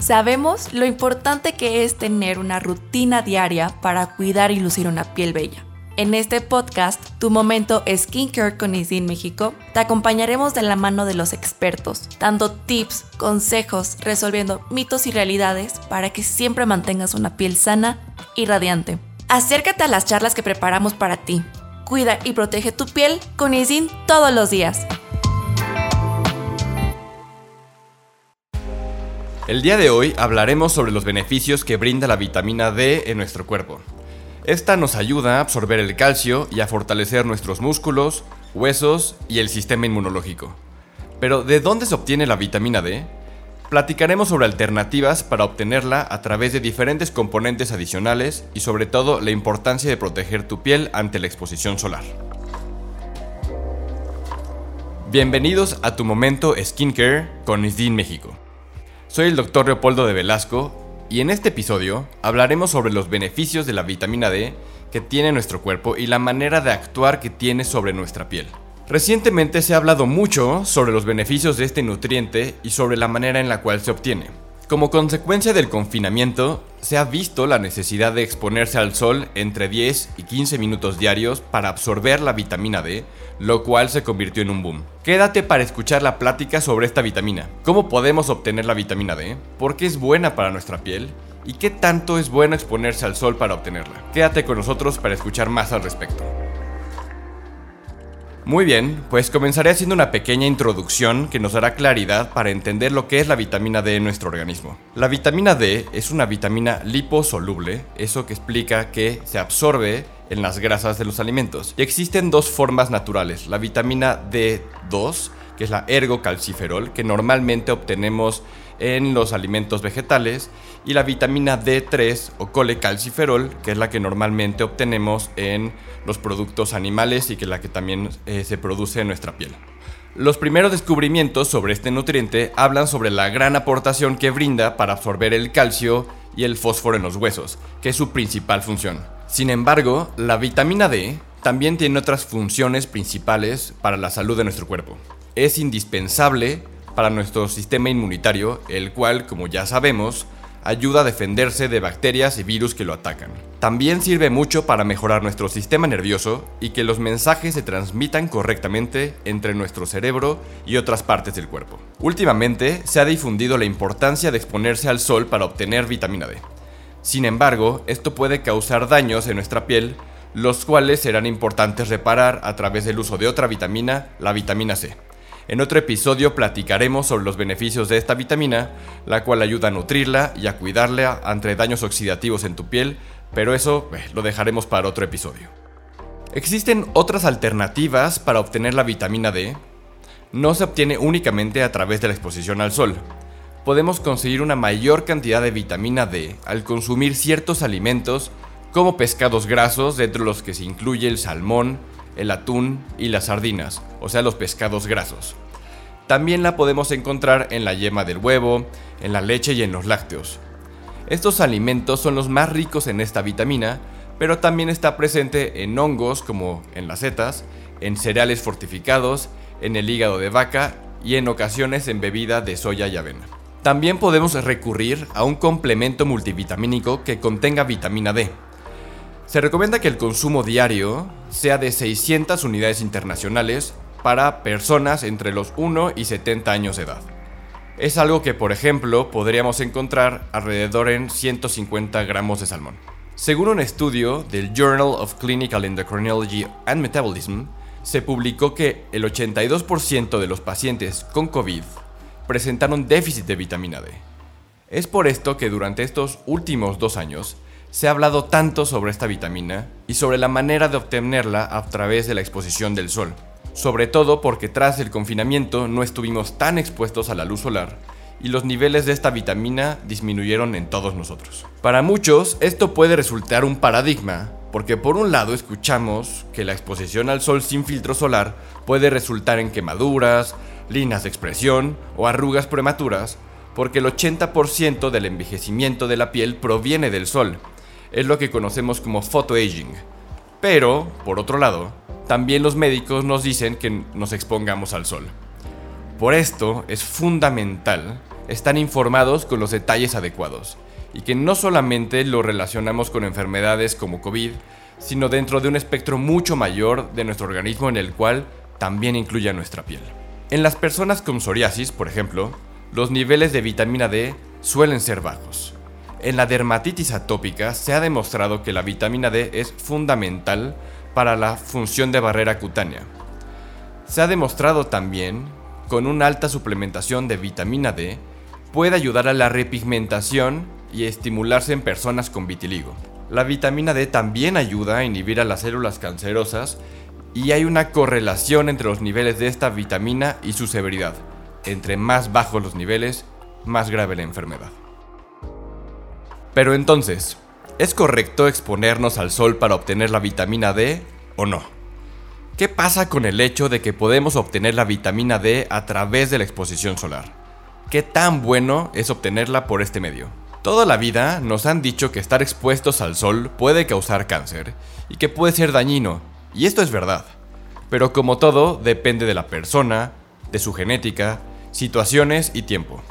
Sabemos lo importante que es tener una rutina diaria para cuidar y lucir una piel bella. En este podcast, Tu Momento Skincare con Isin México, te acompañaremos de la mano de los expertos, dando tips, consejos, resolviendo mitos y realidades para que siempre mantengas una piel sana y radiante. Acércate a las charlas que preparamos para ti. Cuida y protege tu piel con Isin todos los días. El día de hoy hablaremos sobre los beneficios que brinda la vitamina D en nuestro cuerpo. Esta nos ayuda a absorber el calcio y a fortalecer nuestros músculos, huesos y el sistema inmunológico. Pero ¿de dónde se obtiene la vitamina D? Platicaremos sobre alternativas para obtenerla a través de diferentes componentes adicionales y sobre todo la importancia de proteger tu piel ante la exposición solar. Bienvenidos a tu momento Skincare con Isdin México. Soy el Dr. Leopoldo de Velasco y en este episodio hablaremos sobre los beneficios de la vitamina D que tiene nuestro cuerpo y la manera de actuar que tiene sobre nuestra piel. Recientemente se ha hablado mucho sobre los beneficios de este nutriente y sobre la manera en la cual se obtiene. Como consecuencia del confinamiento, se ha visto la necesidad de exponerse al sol entre 10 y 15 minutos diarios para absorber la vitamina D, lo cual se convirtió en un boom. Quédate para escuchar la plática sobre esta vitamina, cómo podemos obtener la vitamina D, por qué es buena para nuestra piel y qué tanto es bueno exponerse al sol para obtenerla. Quédate con nosotros para escuchar más al respecto. Muy bien, pues comenzaré haciendo una pequeña introducción que nos dará claridad para entender lo que es la vitamina D en nuestro organismo. La vitamina D es una vitamina liposoluble, eso que explica que se absorbe en las grasas de los alimentos. Y existen dos formas naturales, la vitamina D2, que es la ergocalciferol, que normalmente obtenemos en los alimentos vegetales, y la vitamina D3 o colecalciferol, que es la que normalmente obtenemos en los productos animales y que es la que también eh, se produce en nuestra piel. Los primeros descubrimientos sobre este nutriente hablan sobre la gran aportación que brinda para absorber el calcio y el fósforo en los huesos, que es su principal función. Sin embargo, la vitamina D también tiene otras funciones principales para la salud de nuestro cuerpo. Es indispensable para nuestro sistema inmunitario, el cual, como ya sabemos, ayuda a defenderse de bacterias y virus que lo atacan. También sirve mucho para mejorar nuestro sistema nervioso y que los mensajes se transmitan correctamente entre nuestro cerebro y otras partes del cuerpo. Últimamente se ha difundido la importancia de exponerse al sol para obtener vitamina D. Sin embargo, esto puede causar daños en nuestra piel, los cuales serán importantes reparar a través del uso de otra vitamina, la vitamina C. En otro episodio platicaremos sobre los beneficios de esta vitamina, la cual ayuda a nutrirla y a cuidarla ante daños oxidativos en tu piel, pero eso eh, lo dejaremos para otro episodio. ¿Existen otras alternativas para obtener la vitamina D? No se obtiene únicamente a través de la exposición al sol. Podemos conseguir una mayor cantidad de vitamina D al consumir ciertos alimentos como pescados grasos, dentro de los que se incluye el salmón, el atún y las sardinas, o sea los pescados grasos. También la podemos encontrar en la yema del huevo, en la leche y en los lácteos. Estos alimentos son los más ricos en esta vitamina, pero también está presente en hongos como en las setas, en cereales fortificados, en el hígado de vaca y en ocasiones en bebida de soya y avena. También podemos recurrir a un complemento multivitamínico que contenga vitamina D, se recomienda que el consumo diario sea de 600 unidades internacionales para personas entre los 1 y 70 años de edad. Es algo que, por ejemplo, podríamos encontrar alrededor en 150 gramos de salmón. Según un estudio del Journal of Clinical Endocrinology and Metabolism, se publicó que el 82% de los pacientes con COVID presentaron déficit de vitamina D. Es por esto que durante estos últimos dos años se ha hablado tanto sobre esta vitamina y sobre la manera de obtenerla a través de la exposición del sol, sobre todo porque tras el confinamiento no estuvimos tan expuestos a la luz solar y los niveles de esta vitamina disminuyeron en todos nosotros. Para muchos esto puede resultar un paradigma, porque por un lado escuchamos que la exposición al sol sin filtro solar puede resultar en quemaduras, líneas de expresión o arrugas prematuras, porque el 80% del envejecimiento de la piel proviene del sol, es lo que conocemos como photoaging. Pero, por otro lado, también los médicos nos dicen que nos expongamos al sol. Por esto es fundamental están informados con los detalles adecuados y que no solamente lo relacionamos con enfermedades como COVID, sino dentro de un espectro mucho mayor de nuestro organismo en el cual también incluye a nuestra piel. En las personas con psoriasis, por ejemplo, los niveles de vitamina D suelen ser bajos. En la dermatitis atópica se ha demostrado que la vitamina D es fundamental para la función de barrera cutánea. Se ha demostrado también con una alta suplementación de vitamina D puede ayudar a la repigmentación y estimularse en personas con vitiligo. La vitamina D también ayuda a inhibir a las células cancerosas y hay una correlación entre los niveles de esta vitamina y su severidad. Entre más bajos los niveles, más grave la enfermedad. Pero entonces, ¿es correcto exponernos al sol para obtener la vitamina D o no? ¿Qué pasa con el hecho de que podemos obtener la vitamina D a través de la exposición solar? ¿Qué tan bueno es obtenerla por este medio? Toda la vida nos han dicho que estar expuestos al sol puede causar cáncer y que puede ser dañino, y esto es verdad. Pero como todo, depende de la persona, de su genética, situaciones y tiempo.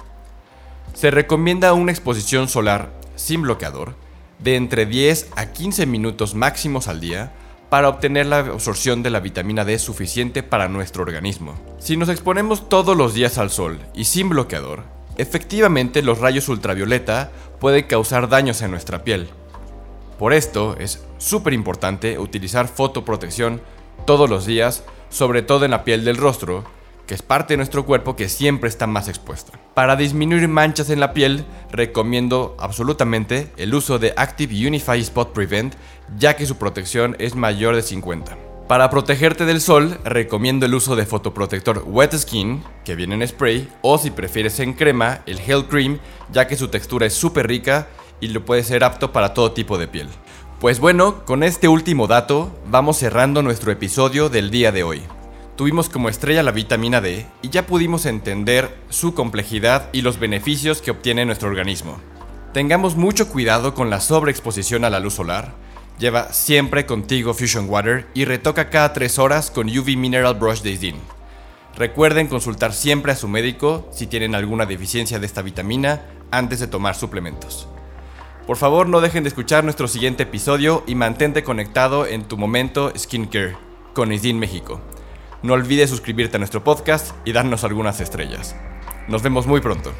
Se recomienda una exposición solar sin bloqueador de entre 10 a 15 minutos máximos al día para obtener la absorción de la vitamina D suficiente para nuestro organismo. Si nos exponemos todos los días al sol y sin bloqueador, Efectivamente, los rayos ultravioleta pueden causar daños en nuestra piel. Por esto es súper importante utilizar fotoprotección todos los días, sobre todo en la piel del rostro, que es parte de nuestro cuerpo que siempre está más expuesta. Para disminuir manchas en la piel, recomiendo absolutamente el uso de Active Unify Spot Prevent, ya que su protección es mayor de 50. Para protegerte del sol, recomiendo el uso de fotoprotector Wet Skin, que viene en spray, o si prefieres en crema, el Hell Cream, ya que su textura es súper rica y lo puede ser apto para todo tipo de piel. Pues bueno, con este último dato, vamos cerrando nuestro episodio del día de hoy. Tuvimos como estrella la vitamina D y ya pudimos entender su complejidad y los beneficios que obtiene nuestro organismo. Tengamos mucho cuidado con la sobreexposición a la luz solar, Lleva siempre contigo Fusion Water y retoca cada 3 horas con UV Mineral Brush de Isdin. Recuerden consultar siempre a su médico si tienen alguna deficiencia de esta vitamina antes de tomar suplementos. Por favor no dejen de escuchar nuestro siguiente episodio y mantente conectado en tu momento skincare con Isdin México. No olvides suscribirte a nuestro podcast y darnos algunas estrellas. Nos vemos muy pronto.